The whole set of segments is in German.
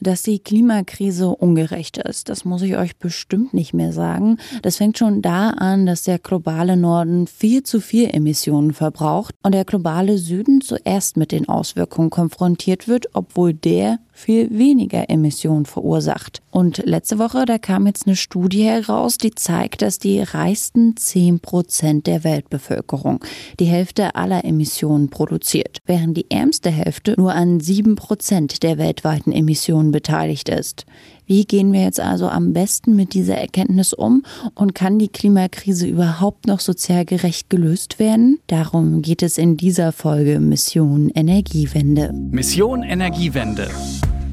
Dass die Klimakrise ungerecht ist, das muss ich euch bestimmt nicht mehr sagen. Das fängt schon da an, dass der globale Norden viel zu viel Emissionen verbraucht und der globale Süden zuerst mit den Auswirkungen konfrontiert wird, obwohl der viel weniger Emissionen verursacht. Und letzte Woche, da kam jetzt eine Studie heraus, die zeigt, dass die reichsten 10 Prozent der Weltbevölkerung die Hälfte aller Emissionen produziert, während die ärmste Hälfte nur an 7 Prozent der weltweiten Emissionen beteiligt ist. Wie gehen wir jetzt also am besten mit dieser Erkenntnis um und kann die Klimakrise überhaupt noch sozial gerecht gelöst werden? Darum geht es in dieser Folge Mission Energiewende. Mission Energiewende.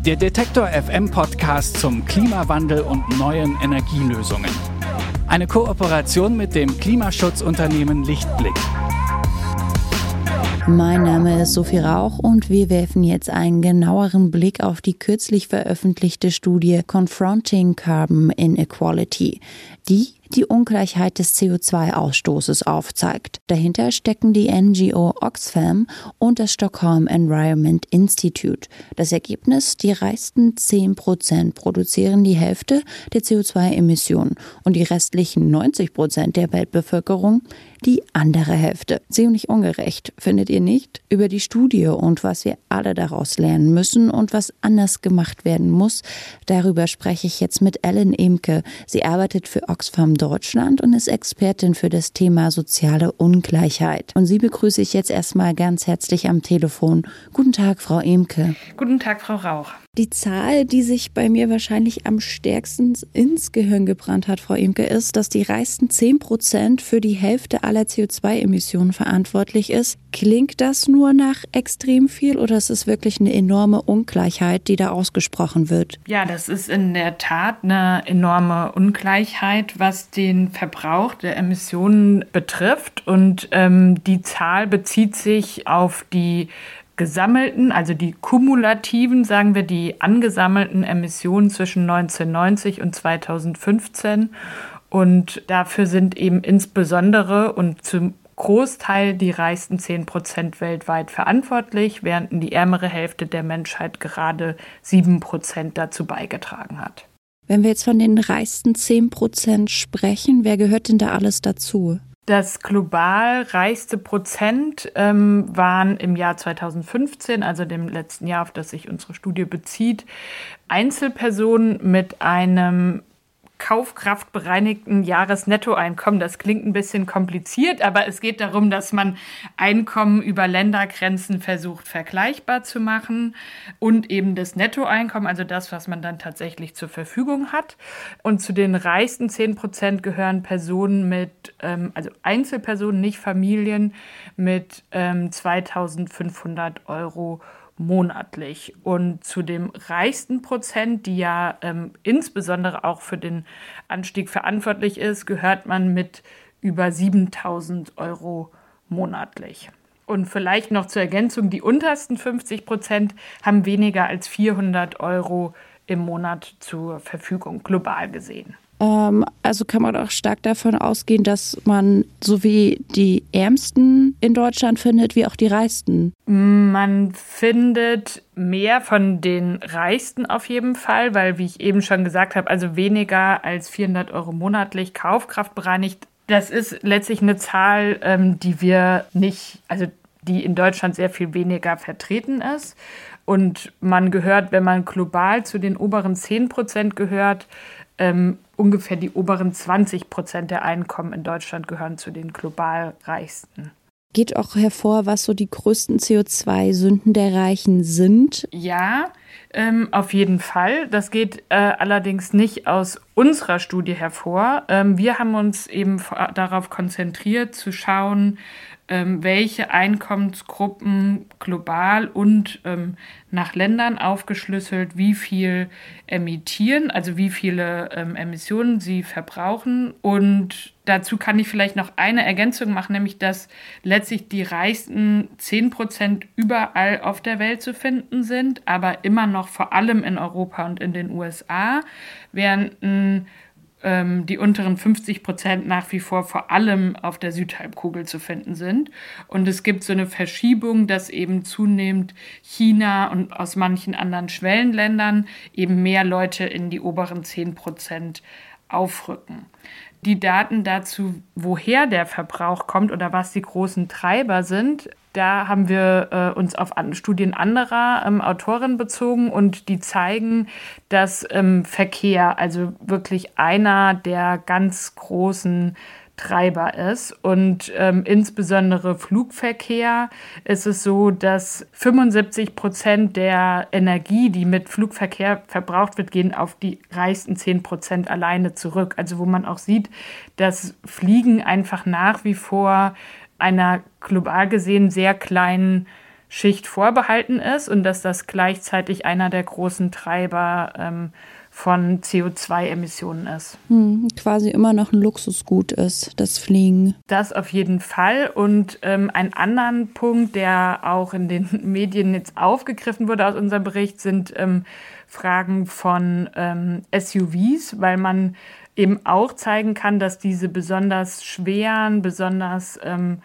Der Detektor FM Podcast zum Klimawandel und neuen Energielösungen. Eine Kooperation mit dem Klimaschutzunternehmen Lichtblick. Mein Name ist Sophie Rauch und wir werfen jetzt einen genaueren Blick auf die kürzlich veröffentlichte Studie Confronting Carbon Inequality, die die Ungleichheit des CO2-Ausstoßes aufzeigt. Dahinter stecken die NGO Oxfam und das Stockholm Environment Institute. Das Ergebnis, die reichsten 10 Prozent produzieren die Hälfte der CO2-Emissionen und die restlichen 90 Prozent der Weltbevölkerung die andere Hälfte. Ziemlich ungerecht, findet ihr nicht? Über die Studie und was wir alle daraus lernen müssen und was anders gemacht werden muss, darüber spreche ich jetzt mit Ellen Emke. Sie arbeitet für Oxfam Deutschland und ist Expertin für das Thema soziale Ungleichheit. Und sie begrüße ich jetzt erstmal ganz herzlich am Telefon. Guten Tag, Frau Emke. Guten Tag, Frau Rauch. Die Zahl, die sich bei mir wahrscheinlich am stärksten ins Gehirn gebrannt hat, Frau Imke, ist, dass die reichsten 10 Prozent für die Hälfte aller CO2-Emissionen verantwortlich ist. Klingt das nur nach extrem viel oder ist es wirklich eine enorme Ungleichheit, die da ausgesprochen wird? Ja, das ist in der Tat eine enorme Ungleichheit, was den Verbrauch der Emissionen betrifft. Und ähm, die Zahl bezieht sich auf die gesammelten, also die kumulativen, sagen wir, die angesammelten Emissionen zwischen 1990 und 2015. Und dafür sind eben insbesondere und zum Großteil die reichsten 10 Prozent weltweit verantwortlich, während die ärmere Hälfte der Menschheit gerade 7 Prozent dazu beigetragen hat. Wenn wir jetzt von den reichsten 10 Prozent sprechen, wer gehört denn da alles dazu? Das global reichste Prozent ähm, waren im Jahr 2015, also dem letzten Jahr, auf das sich unsere Studie bezieht, Einzelpersonen mit einem kaufkraftbereinigten Jahresnettoeinkommen. Das klingt ein bisschen kompliziert, aber es geht darum, dass man Einkommen über Ländergrenzen versucht vergleichbar zu machen und eben das Nettoeinkommen, also das, was man dann tatsächlich zur Verfügung hat. Und zu den reichsten 10 Prozent gehören Personen mit, ähm, also Einzelpersonen, nicht Familien, mit ähm, 2500 Euro monatlich. Und zu dem reichsten Prozent, die ja ähm, insbesondere auch für den Anstieg verantwortlich ist, gehört man mit über 7000 Euro monatlich. Und vielleicht noch zur Ergänzung, die untersten 50 Prozent haben weniger als 400 Euro im Monat zur Verfügung, global gesehen. Ähm, also kann man auch stark davon ausgehen, dass man so wie die Ärmsten in Deutschland findet, wie auch die Reichsten. Man findet mehr von den Reichsten auf jeden Fall, weil, wie ich eben schon gesagt habe, also weniger als 400 Euro monatlich Kaufkraft bereinigt. Das ist letztlich eine Zahl, ähm, die wir nicht, also die in Deutschland sehr viel weniger vertreten ist. Und man gehört, wenn man global zu den oberen 10 Prozent gehört, ähm, ungefähr die oberen 20 Prozent der Einkommen in Deutschland gehören zu den global reichsten. Geht auch hervor, was so die größten CO2-Sünden der Reichen sind? Ja, ähm, auf jeden Fall. Das geht äh, allerdings nicht aus unserer Studie hervor. Ähm, wir haben uns eben darauf konzentriert, zu schauen, welche Einkommensgruppen global und ähm, nach Ländern aufgeschlüsselt, wie viel emittieren, also wie viele ähm, Emissionen sie verbrauchen. Und dazu kann ich vielleicht noch eine Ergänzung machen, nämlich dass letztlich die reichsten 10 Prozent überall auf der Welt zu finden sind, aber immer noch vor allem in Europa und in den USA, während ein ähm, die unteren 50 Prozent nach wie vor vor allem auf der Südhalbkugel zu finden sind. Und es gibt so eine Verschiebung, dass eben zunehmend China und aus manchen anderen Schwellenländern eben mehr Leute in die oberen 10 Prozent aufrücken. Die Daten dazu, woher der Verbrauch kommt oder was die großen Treiber sind, da haben wir äh, uns auf an Studien anderer ähm, Autoren bezogen und die zeigen, dass ähm, Verkehr also wirklich einer der ganz großen Treiber ist. Und ähm, insbesondere Flugverkehr ist es so, dass 75 Prozent der Energie, die mit Flugverkehr verbraucht wird, gehen auf die reichsten 10 Prozent alleine zurück. Also wo man auch sieht, dass Fliegen einfach nach wie vor einer global gesehen sehr kleinen Schicht vorbehalten ist und dass das gleichzeitig einer der großen Treiber ähm, von CO2-Emissionen ist. Hm, quasi immer noch ein Luxusgut ist, das Fliegen. Das auf jeden Fall. Und ähm, ein anderen Punkt, der auch in den Medien jetzt aufgegriffen wurde aus unserem Bericht, sind ähm, Fragen von ähm, SUVs, weil man eben auch zeigen kann, dass diese besonders schweren, besonders ähm,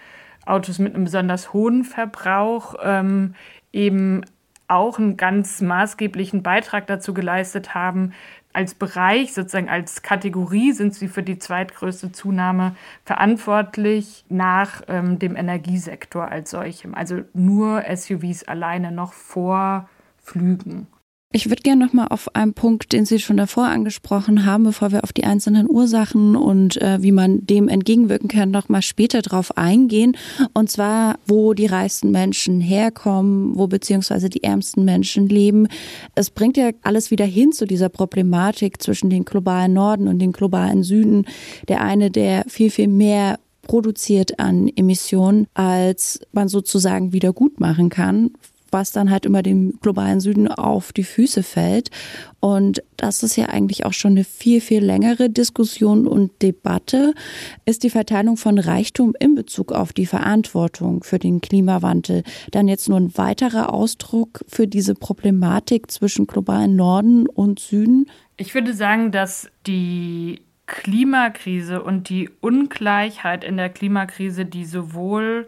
Autos mit einem besonders hohen Verbrauch ähm, eben auch einen ganz maßgeblichen Beitrag dazu geleistet haben. Als Bereich, sozusagen als Kategorie sind sie für die zweitgrößte Zunahme verantwortlich nach ähm, dem Energiesektor als solchem. Also nur SUVs alleine noch vor Flügen. Ich würde gerne noch mal auf einen Punkt, den Sie schon davor angesprochen haben, bevor wir auf die einzelnen Ursachen und äh, wie man dem entgegenwirken kann, noch mal später drauf eingehen. Und zwar, wo die reichsten Menschen herkommen, wo beziehungsweise die ärmsten Menschen leben. Es bringt ja alles wieder hin zu dieser Problematik zwischen den globalen Norden und den globalen Süden. Der eine, der viel, viel mehr produziert an Emissionen, als man sozusagen wieder gut machen kann was dann halt immer dem globalen Süden auf die Füße fällt. Und das ist ja eigentlich auch schon eine viel, viel längere Diskussion und Debatte, ist die Verteilung von Reichtum in Bezug auf die Verantwortung für den Klimawandel dann jetzt nur ein weiterer Ausdruck für diese Problematik zwischen globalen Norden und Süden? Ich würde sagen, dass die Klimakrise und die Ungleichheit in der Klimakrise, die sowohl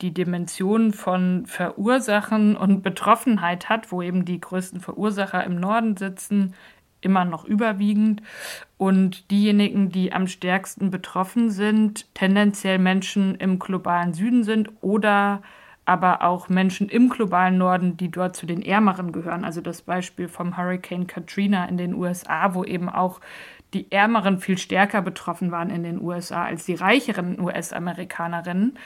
die Dimension von Verursachen und Betroffenheit hat, wo eben die größten Verursacher im Norden sitzen, immer noch überwiegend. Und diejenigen, die am stärksten betroffen sind, tendenziell Menschen im globalen Süden sind oder aber auch Menschen im globalen Norden, die dort zu den Ärmeren gehören. Also das Beispiel vom Hurricane Katrina in den USA, wo eben auch die Ärmeren viel stärker betroffen waren in den USA als die reicheren US-Amerikanerinnen.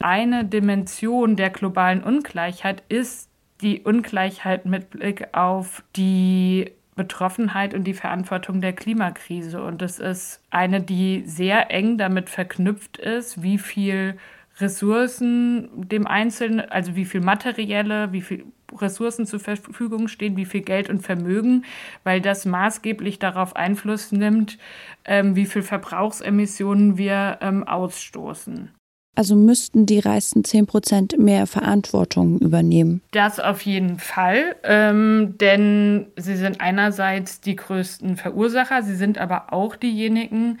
Eine Dimension der globalen Ungleichheit ist die Ungleichheit mit Blick auf die Betroffenheit und die Verantwortung der Klimakrise. Und das ist eine, die sehr eng damit verknüpft ist, wie viel Ressourcen dem Einzelnen, also wie viel materielle, wie viel Ressourcen zur Verfügung stehen, wie viel Geld und Vermögen, weil das maßgeblich darauf Einfluss nimmt, ähm, wie viel Verbrauchsemissionen wir ähm, ausstoßen. Also müssten die reichsten 10 Prozent mehr Verantwortung übernehmen. Das auf jeden Fall, ähm, denn sie sind einerseits die größten Verursacher, sie sind aber auch diejenigen,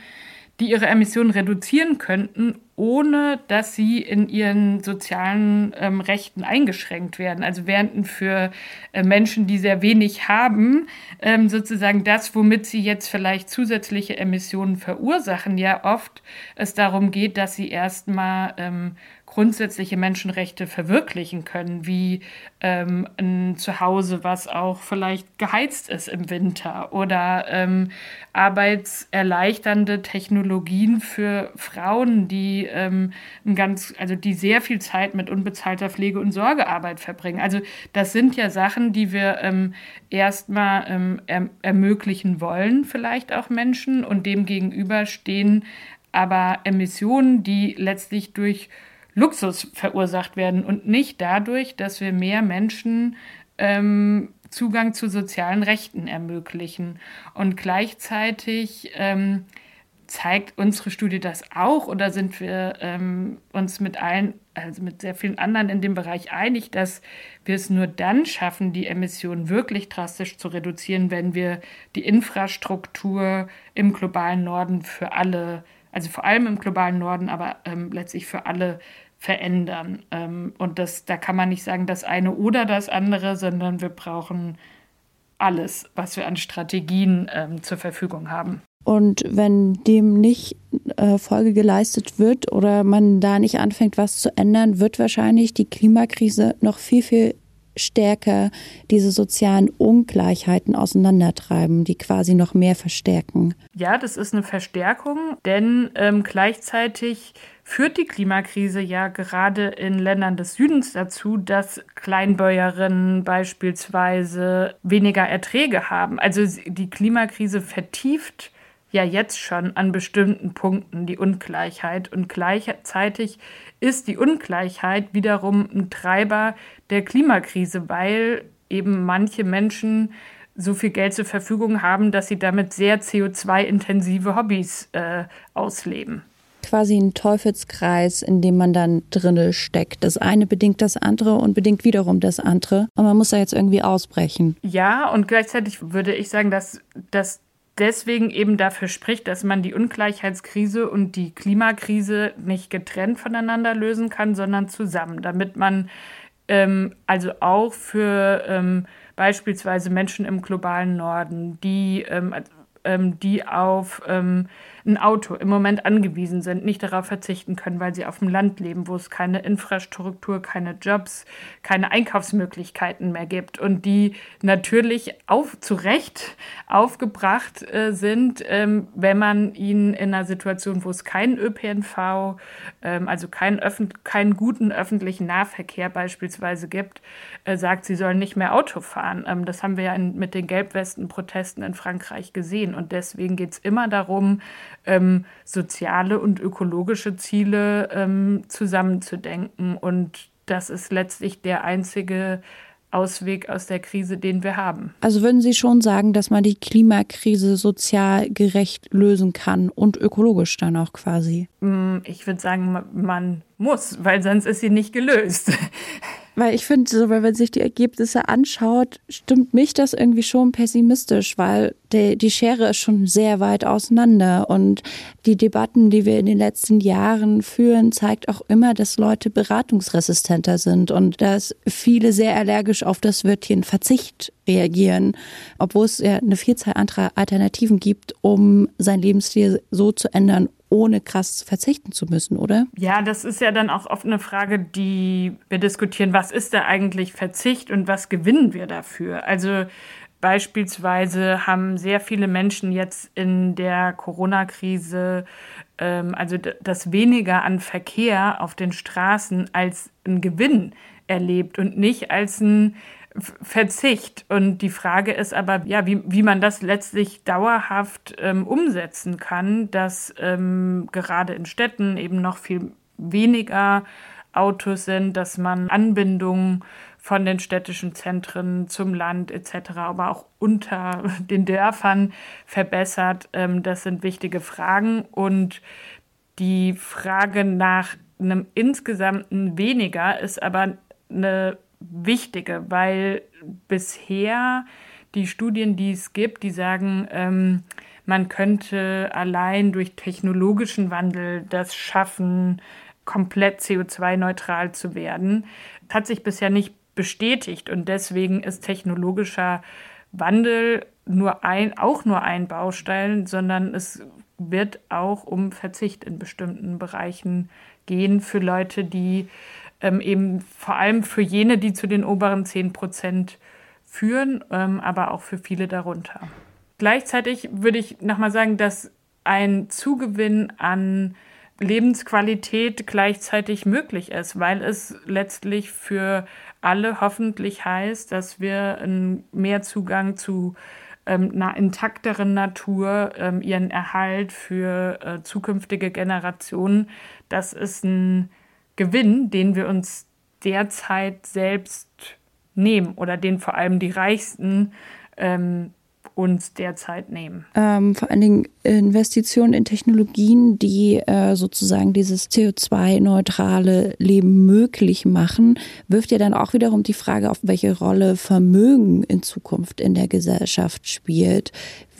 die ihre Emissionen reduzieren könnten, ohne dass sie in ihren sozialen ähm, Rechten eingeschränkt werden. Also während für äh, Menschen, die sehr wenig haben, ähm, sozusagen das, womit sie jetzt vielleicht zusätzliche Emissionen verursachen, ja oft es darum geht, dass sie erstmal ähm, grundsätzliche Menschenrechte verwirklichen können, wie ähm, ein Zuhause, was auch vielleicht geheizt ist im Winter oder ähm, arbeitserleichternde Technologien für Frauen, die ähm, ein ganz, also die sehr viel Zeit mit unbezahlter Pflege und Sorgearbeit verbringen. Also das sind ja Sachen, die wir ähm, erstmal ähm, er ermöglichen wollen, vielleicht auch Menschen und dem gegenüber stehen aber Emissionen, die letztlich durch Luxus verursacht werden und nicht dadurch, dass wir mehr Menschen ähm, Zugang zu sozialen Rechten ermöglichen. Und gleichzeitig ähm, zeigt unsere Studie das auch oder sind wir ähm, uns mit allen, also mit sehr vielen anderen in dem Bereich einig, dass wir es nur dann schaffen, die Emissionen wirklich drastisch zu reduzieren, wenn wir die Infrastruktur im globalen Norden für alle, also vor allem im globalen Norden, aber ähm, letztlich für alle verändern. Ähm, und das, da kann man nicht sagen, das eine oder das andere, sondern wir brauchen alles, was wir an Strategien ähm, zur Verfügung haben. Und wenn dem nicht äh, Folge geleistet wird oder man da nicht anfängt, was zu ändern, wird wahrscheinlich die Klimakrise noch viel, viel stärker diese sozialen Ungleichheiten auseinandertreiben, die quasi noch mehr verstärken. Ja, das ist eine Verstärkung, denn ähm, gleichzeitig führt die Klimakrise ja gerade in Ländern des Südens dazu, dass Kleinbäuerinnen beispielsweise weniger Erträge haben. Also die Klimakrise vertieft ja jetzt schon an bestimmten Punkten die Ungleichheit und gleichzeitig ist die Ungleichheit wiederum ein Treiber der Klimakrise, weil eben manche Menschen so viel Geld zur Verfügung haben, dass sie damit sehr CO2-intensive Hobbys äh, ausleben. Quasi ein Teufelskreis, in dem man dann drinne steckt. Das eine bedingt das andere und bedingt wiederum das andere. Und man muss da jetzt irgendwie ausbrechen. Ja, und gleichzeitig würde ich sagen, dass, dass deswegen eben dafür spricht, dass man die Ungleichheitskrise und die Klimakrise nicht getrennt voneinander lösen kann, sondern zusammen, damit man ähm, also auch für ähm, beispielsweise Menschen im globalen Norden, die, ähm, ähm die auf ähm, ein Auto im Moment angewiesen sind, nicht darauf verzichten können, weil sie auf dem Land leben, wo es keine Infrastruktur, keine Jobs, keine Einkaufsmöglichkeiten mehr gibt und die natürlich auf, zu Recht aufgebracht äh, sind, ähm, wenn man ihnen in einer Situation, wo es keinen ÖPNV, ähm, also keinen, keinen guten öffentlichen Nahverkehr beispielsweise gibt, äh, sagt, sie sollen nicht mehr Auto fahren. Ähm, das haben wir ja in, mit den Gelbwesten-Protesten in Frankreich gesehen und deswegen geht es immer darum, ähm, soziale und ökologische Ziele ähm, zusammenzudenken. Und das ist letztlich der einzige Ausweg aus der Krise, den wir haben. Also würden Sie schon sagen, dass man die Klimakrise sozial gerecht lösen kann und ökologisch dann auch quasi? Mm, ich würde sagen, man muss, weil sonst ist sie nicht gelöst. Weil ich finde, so, wenn man sich die Ergebnisse anschaut, stimmt mich das irgendwie schon pessimistisch, weil die, die Schere ist schon sehr weit auseinander. Und die Debatten, die wir in den letzten Jahren führen, zeigt auch immer, dass Leute beratungsresistenter sind und dass viele sehr allergisch auf das Wörtchen Verzicht reagieren, obwohl es ja eine Vielzahl anderer Alternativen gibt, um sein Lebensstil so zu ändern, ohne krass verzichten zu müssen, oder? Ja, das ist ja dann auch oft eine Frage, die wir diskutieren, was ist da eigentlich Verzicht und was gewinnen wir dafür? Also beispielsweise haben sehr viele Menschen jetzt in der Corona-Krise ähm, also das weniger an Verkehr auf den Straßen als ein Gewinn erlebt und nicht als ein Verzicht. Und die Frage ist aber, ja, wie, wie man das letztlich dauerhaft ähm, umsetzen kann, dass ähm, gerade in Städten eben noch viel weniger Autos sind, dass man Anbindungen von den städtischen Zentren zum Land etc., aber auch unter den Dörfern verbessert. Ähm, das sind wichtige Fragen. Und die Frage nach einem insgesamten weniger ist aber eine wichtige, weil bisher die Studien, die es gibt, die sagen, ähm, man könnte allein durch technologischen Wandel das schaffen, komplett CO2-neutral zu werden. Hat sich bisher nicht bestätigt und deswegen ist technologischer Wandel nur ein, auch nur ein Baustein, sondern es wird auch um Verzicht in bestimmten Bereichen gehen für Leute, die ähm, eben vor allem für jene, die zu den oberen 10 Prozent führen, ähm, aber auch für viele darunter. Gleichzeitig würde ich nochmal sagen, dass ein Zugewinn an Lebensqualität gleichzeitig möglich ist, weil es letztlich für alle hoffentlich heißt, dass wir mehr Zugang zu ähm, einer intakteren Natur, ähm, ihren Erhalt für äh, zukünftige Generationen, das ist ein Gewinn, den wir uns derzeit selbst nehmen oder den vor allem die Reichsten ähm, uns derzeit nehmen. Ähm, vor allen Dingen Investitionen in Technologien, die äh, sozusagen dieses CO2-neutrale Leben möglich machen, wirft ja dann auch wiederum die Frage auf, welche Rolle Vermögen in Zukunft in der Gesellschaft spielt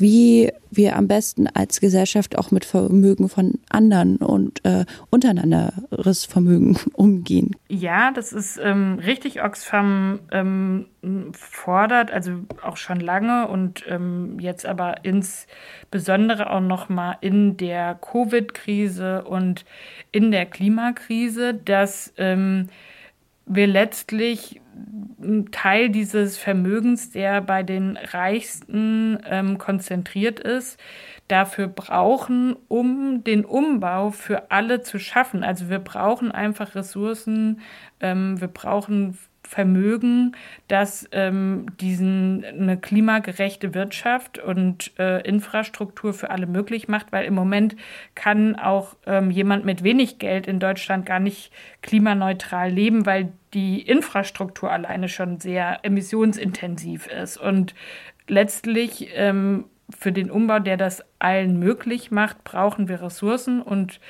wie wir am besten als Gesellschaft auch mit Vermögen von anderen und äh, untereinanderes Vermögen umgehen. Ja, das ist ähm, richtig. Oxfam ähm, fordert, also auch schon lange und ähm, jetzt aber insbesondere auch noch mal in der Covid-Krise und in der Klimakrise, dass ähm, wir letztlich einen Teil dieses Vermögens, der bei den Reichsten ähm, konzentriert ist, dafür brauchen, um den Umbau für alle zu schaffen. Also wir brauchen einfach Ressourcen, ähm, wir brauchen Vermögen, das ähm, diesen eine klimagerechte Wirtschaft und äh, Infrastruktur für alle möglich macht, weil im Moment kann auch ähm, jemand mit wenig Geld in Deutschland gar nicht klimaneutral leben, weil die Infrastruktur alleine schon sehr emissionsintensiv ist. Und letztlich ähm, für den Umbau, der das allen möglich macht, brauchen wir Ressourcen und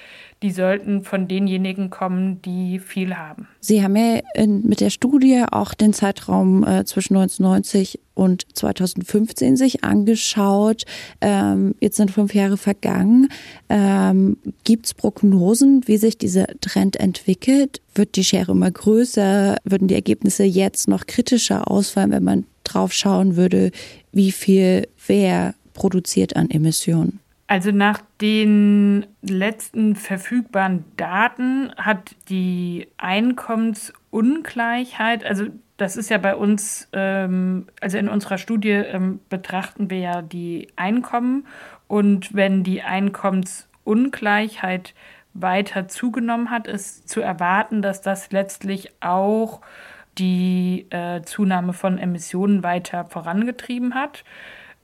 die sollten von denjenigen kommen, die viel haben. Sie haben ja in, mit der Studie auch den Zeitraum äh, zwischen 1990 und 2015 sich angeschaut. Ähm, jetzt sind fünf Jahre vergangen. Ähm, Gibt es Prognosen, wie sich dieser Trend entwickelt? Wird die Schere immer größer? Würden die Ergebnisse jetzt noch kritischer ausfallen, wenn man drauf schauen würde, wie viel wer produziert an Emissionen? Also nach den letzten verfügbaren Daten hat die Einkommensungleichheit, also das ist ja bei uns, ähm, also in unserer Studie ähm, betrachten wir ja die Einkommen und wenn die Einkommensungleichheit weiter zugenommen hat, ist zu erwarten, dass das letztlich auch die äh, Zunahme von Emissionen weiter vorangetrieben hat.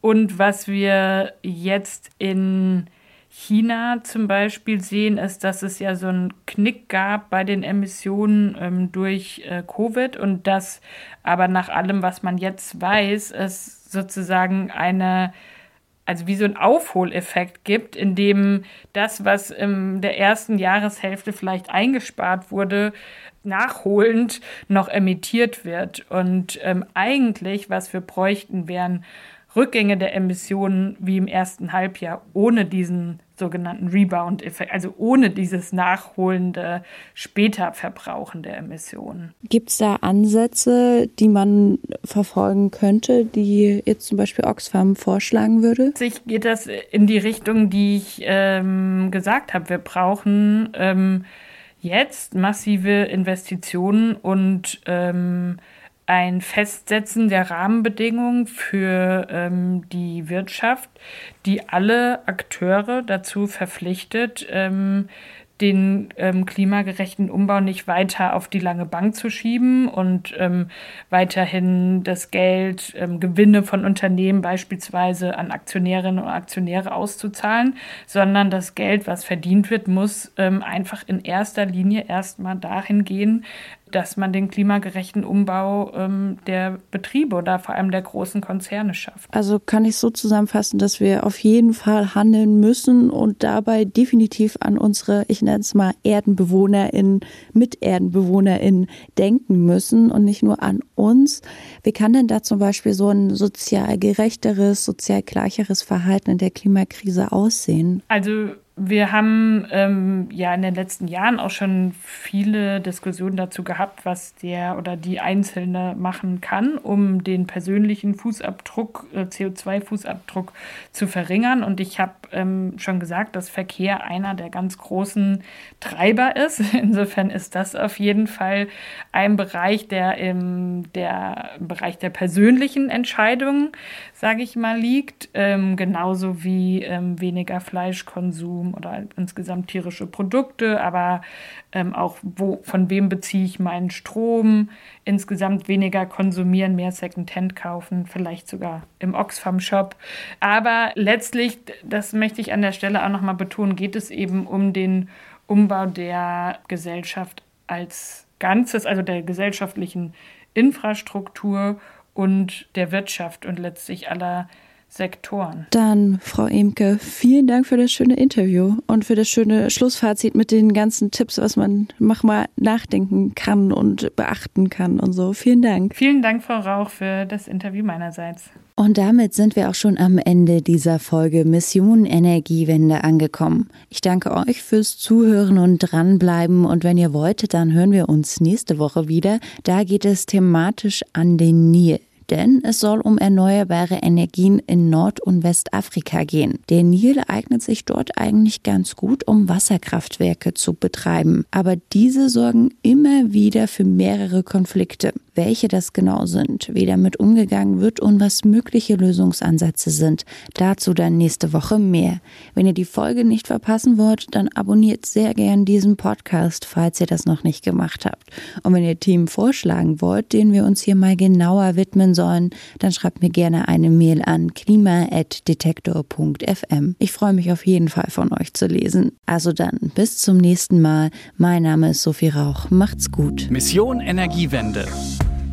Und was wir jetzt in China zum Beispiel sehen, ist, dass es ja so einen Knick gab bei den Emissionen ähm, durch äh, Covid und dass aber nach allem, was man jetzt weiß, es sozusagen eine also wie so ein Aufholeffekt gibt, in dem das, was in der ersten Jahreshälfte vielleicht eingespart wurde, nachholend noch emittiert wird. Und ähm, eigentlich, was wir bräuchten, wären Rückgänge der Emissionen wie im ersten Halbjahr ohne diesen sogenannten Rebound-Effekt, also ohne dieses nachholende später Verbrauchen der Emissionen. Gibt es da Ansätze, die man verfolgen könnte, die jetzt zum Beispiel Oxfam vorschlagen würde? Sich geht das in die Richtung, die ich ähm, gesagt habe. Wir brauchen ähm, jetzt massive Investitionen und ähm, ein Festsetzen der Rahmenbedingungen für ähm, die Wirtschaft, die alle Akteure dazu verpflichtet, ähm, den ähm, klimagerechten Umbau nicht weiter auf die lange Bank zu schieben und ähm, weiterhin das Geld, ähm, Gewinne von Unternehmen beispielsweise an Aktionärinnen und Aktionäre auszuzahlen, sondern das Geld, was verdient wird, muss ähm, einfach in erster Linie erstmal dahin gehen, dass man den klimagerechten Umbau ähm, der Betriebe oder vor allem der großen Konzerne schafft. Also kann ich so zusammenfassen, dass wir auf jeden Fall handeln müssen und dabei definitiv an unsere, ich nenne es mal ErdenbewohnerInnen, MiterdenbewohnerInnen denken müssen und nicht nur an uns. Wie kann denn da zum Beispiel so ein sozial gerechteres, sozial gleicheres Verhalten in der Klimakrise aussehen? Also wir haben ähm, ja in den letzten Jahren auch schon viele Diskussionen dazu gehabt, was der oder die Einzelne machen kann, um den persönlichen Fußabdruck, äh, CO2-Fußabdruck zu verringern. Und ich habe ähm, schon gesagt, dass Verkehr einer der ganz großen Treiber ist. Insofern ist das auf jeden Fall ein Bereich, der im, der, im Bereich der persönlichen Entscheidungen, sage ich mal, liegt. Ähm, genauso wie ähm, weniger Fleischkonsum oder insgesamt tierische Produkte, aber ähm, auch wo, von wem beziehe ich meinen Strom, insgesamt weniger konsumieren, mehr Secondhand kaufen, vielleicht sogar im Oxfam-Shop. Aber letztlich, das möchte ich an der Stelle auch nochmal betonen, geht es eben um den Umbau der Gesellschaft als Ganzes, also der gesellschaftlichen Infrastruktur und der Wirtschaft und letztlich aller Sektoren. Dann, Frau Emke, vielen Dank für das schöne Interview und für das schöne Schlussfazit mit den ganzen Tipps, was man manchmal nachdenken kann und beachten kann und so. Vielen Dank. Vielen Dank, Frau Rauch, für das Interview meinerseits. Und damit sind wir auch schon am Ende dieser Folge Mission Energiewende angekommen. Ich danke euch fürs Zuhören und dranbleiben und wenn ihr wolltet, dann hören wir uns nächste Woche wieder. Da geht es thematisch an den Nil denn es soll um erneuerbare Energien in Nord- und Westafrika gehen. Der Nil eignet sich dort eigentlich ganz gut, um Wasserkraftwerke zu betreiben, aber diese sorgen immer wieder für mehrere Konflikte. Welche das genau sind, wie damit umgegangen wird und was mögliche Lösungsansätze sind, dazu dann nächste Woche mehr. Wenn ihr die Folge nicht verpassen wollt, dann abonniert sehr gern diesen Podcast, falls ihr das noch nicht gemacht habt. Und wenn ihr Themen vorschlagen wollt, denen wir uns hier mal genauer widmen sollen, dann schreibt mir gerne eine Mail an klima.detektor.fm. Ich freue mich auf jeden Fall von euch zu lesen. Also dann, bis zum nächsten Mal. Mein Name ist Sophie Rauch. Macht's gut. Mission Energiewende.